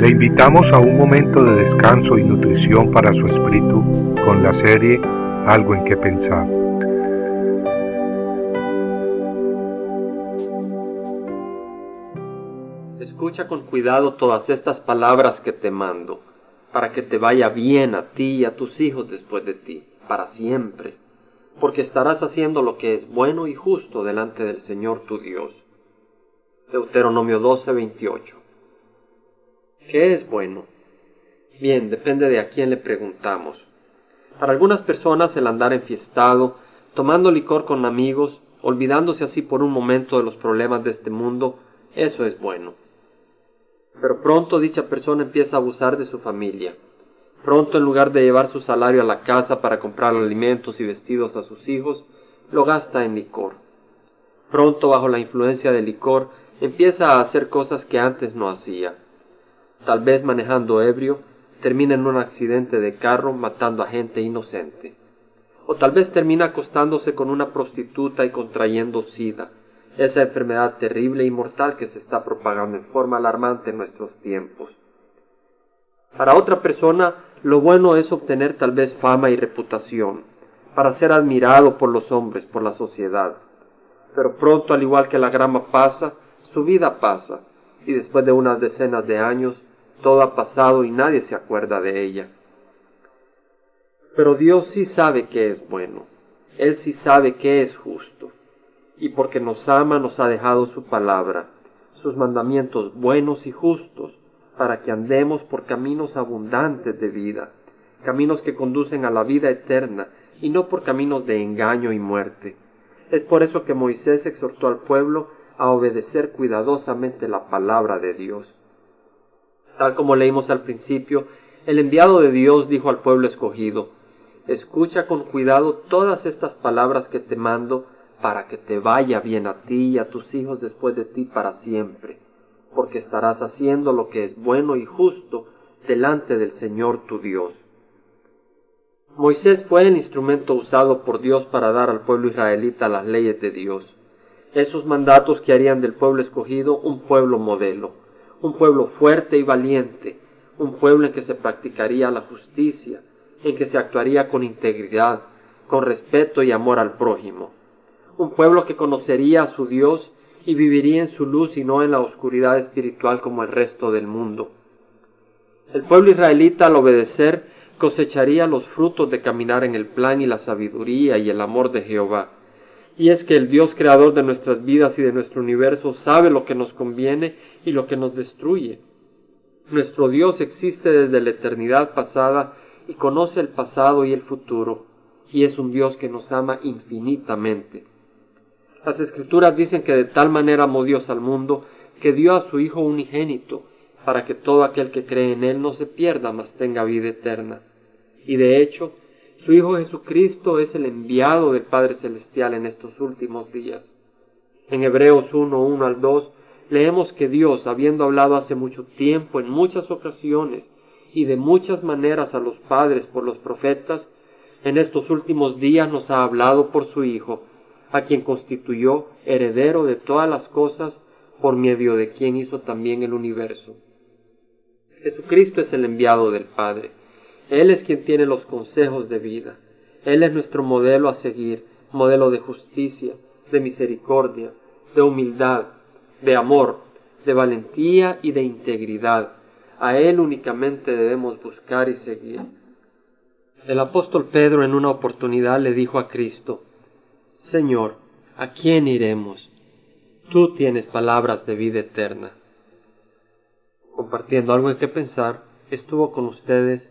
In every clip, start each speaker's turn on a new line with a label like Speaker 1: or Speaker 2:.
Speaker 1: Le invitamos a un momento de descanso y nutrición para su espíritu con la serie Algo en que pensar.
Speaker 2: Escucha con cuidado todas estas palabras que te mando, para que te vaya bien a ti y a tus hijos después de ti, para siempre, porque estarás haciendo lo que es bueno y justo delante del Señor tu Dios. Deuteronomio 12:28 ¿Qué es bueno? Bien, depende de a quién le preguntamos. Para algunas personas el andar enfiestado, tomando licor con amigos, olvidándose así por un momento de los problemas de este mundo, eso es bueno. Pero pronto dicha persona empieza a abusar de su familia. Pronto en lugar de llevar su salario a la casa para comprar alimentos y vestidos a sus hijos, lo gasta en licor. Pronto bajo la influencia del licor empieza a hacer cosas que antes no hacía tal vez manejando ebrio, termina en un accidente de carro matando a gente inocente. O tal vez termina acostándose con una prostituta y contrayendo sida, esa enfermedad terrible y mortal que se está propagando en forma alarmante en nuestros tiempos. Para otra persona, lo bueno es obtener tal vez fama y reputación, para ser admirado por los hombres, por la sociedad. Pero pronto, al igual que la grama pasa, su vida pasa, y después de unas decenas de años, todo ha pasado y nadie se acuerda de ella. Pero Dios sí sabe que es bueno, Él sí sabe que es justo, y porque nos ama nos ha dejado su palabra, sus mandamientos buenos y justos, para que andemos por caminos abundantes de vida, caminos que conducen a la vida eterna, y no por caminos de engaño y muerte. Es por eso que Moisés exhortó al pueblo a obedecer cuidadosamente la palabra de Dios. Tal como leímos al principio, el enviado de Dios dijo al pueblo escogido, Escucha con cuidado todas estas palabras que te mando para que te vaya bien a ti y a tus hijos después de ti para siempre, porque estarás haciendo lo que es bueno y justo delante del Señor tu Dios. Moisés fue el instrumento usado por Dios para dar al pueblo israelita las leyes de Dios, esos mandatos que harían del pueblo escogido un pueblo modelo un pueblo fuerte y valiente, un pueblo en que se practicaría la justicia, en que se actuaría con integridad, con respeto y amor al prójimo, un pueblo que conocería a su Dios y viviría en su luz y no en la oscuridad espiritual como el resto del mundo. El pueblo israelita al obedecer cosecharía los frutos de caminar en el plan y la sabiduría y el amor de Jehová. Y es que el Dios creador de nuestras vidas y de nuestro universo sabe lo que nos conviene y lo que nos destruye. Nuestro Dios existe desde la eternidad pasada y conoce el pasado y el futuro, y es un Dios que nos ama infinitamente. Las escrituras dicen que de tal manera amó Dios al mundo que dio a su Hijo unigénito, para que todo aquel que cree en Él no se pierda, mas tenga vida eterna. Y de hecho, su Hijo Jesucristo es el enviado del Padre Celestial en estos últimos días. En Hebreos 1, 1 al 2 leemos que Dios, habiendo hablado hace mucho tiempo, en muchas ocasiones y de muchas maneras a los padres por los profetas, en estos últimos días nos ha hablado por su Hijo, a quien constituyó heredero de todas las cosas, por medio de quien hizo también el universo. Jesucristo es el enviado del Padre. Él es quien tiene los consejos de vida. Él es nuestro modelo a seguir, modelo de justicia, de misericordia, de humildad, de amor, de valentía y de integridad. A Él únicamente debemos buscar y seguir. El apóstol Pedro en una oportunidad le dijo a Cristo, Señor, ¿a quién iremos? Tú tienes palabras de vida eterna. Compartiendo algo en que pensar, estuvo con ustedes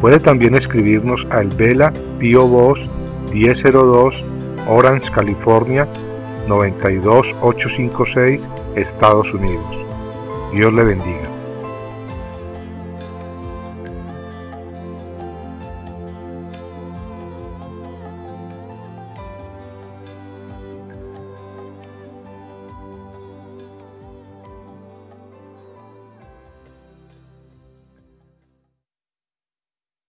Speaker 1: Puede también escribirnos a El Vela Pio Box 1002 Orange, California 92856 Estados Unidos. Dios le bendiga.